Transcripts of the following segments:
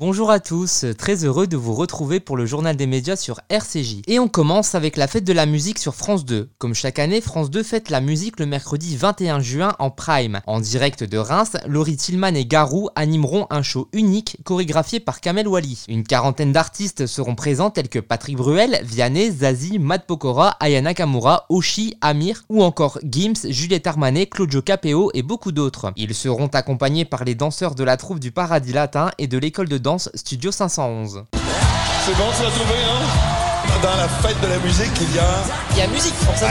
Bonjour à tous, très heureux de vous retrouver pour le journal des médias sur RCJ. Et on commence avec la fête de la musique sur France 2. Comme chaque année, France 2 fête la musique le mercredi 21 juin en prime. En direct de Reims, Laurie Tillman et Garou animeront un show unique chorégraphié par Kamel Wally. Une quarantaine d'artistes seront présents tels que Patrick Bruel, Vianney, Zazie, Matt Pokora, Ayana Kamura, Oshi, Amir ou encore Gims, Juliette Armanet, Claudio Capeo et beaucoup d'autres. Ils seront accompagnés par les danseurs de la troupe du Paradis Latin et de l'école de Studio 511. C'est bon, tu l'as trouvé, hein? Dans la fête de la musique, il y a... Il y a musique, forcément.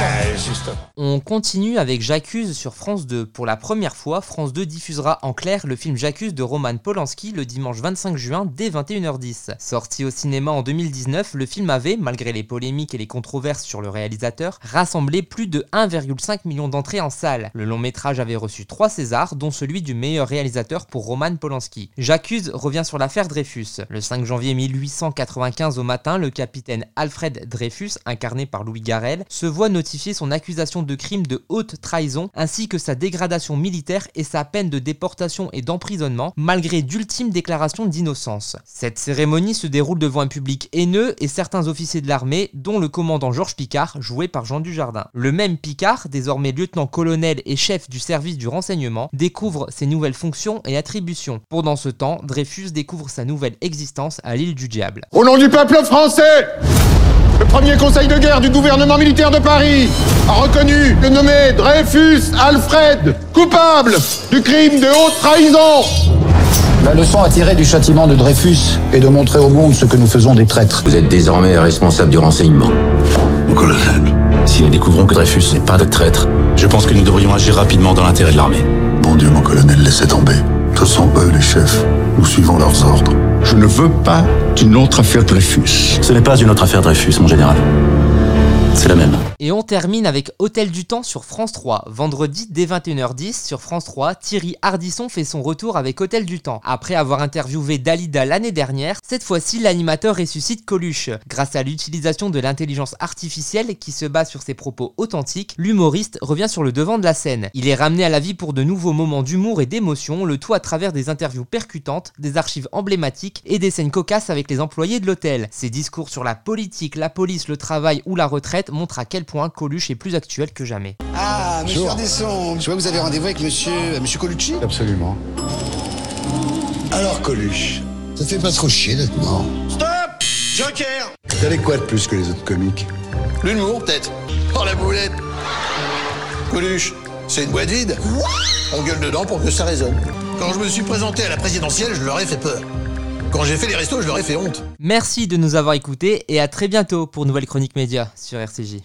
On continue avec J'accuse sur France 2. Pour la première fois, France 2 diffusera en clair le film J'accuse de Roman Polanski le dimanche 25 juin dès 21h10. Sorti au cinéma en 2019, le film avait, malgré les polémiques et les controverses sur le réalisateur, rassemblé plus de 1,5 million d'entrées en salle. Le long métrage avait reçu 3 Césars, dont celui du meilleur réalisateur pour Roman Polanski. J'accuse revient sur l'affaire Dreyfus. Le 5 janvier 1895 au matin, le capitaine Alfred Dreyfus, incarné par Louis Garrel, se voit notifier son accusation de crime de haute trahison ainsi que sa dégradation militaire et sa peine de déportation et d'emprisonnement malgré d'ultimes déclarations d'innocence. Cette cérémonie se déroule devant un public haineux et certains officiers de l'armée, dont le commandant Georges Picard, joué par Jean Dujardin. Le même Picard, désormais lieutenant-colonel et chef du service du renseignement, découvre ses nouvelles fonctions et attributions. Pendant ce temps, Dreyfus découvre sa nouvelle existence à l'île du Diable. Au nom du peuple français premier conseil de guerre du gouvernement militaire de Paris a reconnu le nommé Dreyfus Alfred coupable du crime de haute trahison. La leçon à tirer du châtiment de Dreyfus est de montrer au monde ce que nous faisons des traîtres. Vous êtes désormais responsable du renseignement. Mon colonel. Si nous découvrons que Dreyfus n'est pas de traître, je pense que nous devrions agir rapidement dans l'intérêt de l'armée. Bon Dieu, mon colonel, laissez tomber. Ce sont eux les chefs. Nous suivons leurs ordres. Je ne veux pas d'une autre affaire Dreyfus. Ce n'est pas une autre affaire Dreyfus, mon général. Et on termine avec Hôtel du Temps sur France 3. Vendredi dès 21h10 sur France 3, Thierry Hardisson fait son retour avec Hôtel du Temps. Après avoir interviewé Dalida l'année dernière, cette fois-ci l'animateur ressuscite Coluche. Grâce à l'utilisation de l'intelligence artificielle qui se base sur ses propos authentiques, l'humoriste revient sur le devant de la scène. Il est ramené à la vie pour de nouveaux moments d'humour et d'émotion, le tout à travers des interviews percutantes, des archives emblématiques et des scènes cocasses avec les employés de l'hôtel. Ses discours sur la politique, la police, le travail ou la retraite montre à quel point Coluche est plus actuel que jamais. Ah, monsieur Ardesson, je vois que vous avez rendez-vous avec monsieur, euh, monsieur Colucci Absolument. Alors Coluche, ça fait pas trop chier d'être mort. Stop Joker T'avais quoi de plus que les autres comiques? L'humour, peut-être. Oh, la boulette Coluche, c'est une boîte vide On gueule dedans pour que ça résonne. Quand je me suis présenté à la présidentielle, je leur ai fait peur. Quand j'ai fait les restos, je leur ai fait honte. Merci de nous avoir écoutés et à très bientôt pour Nouvelle Chronique Média sur RCJ.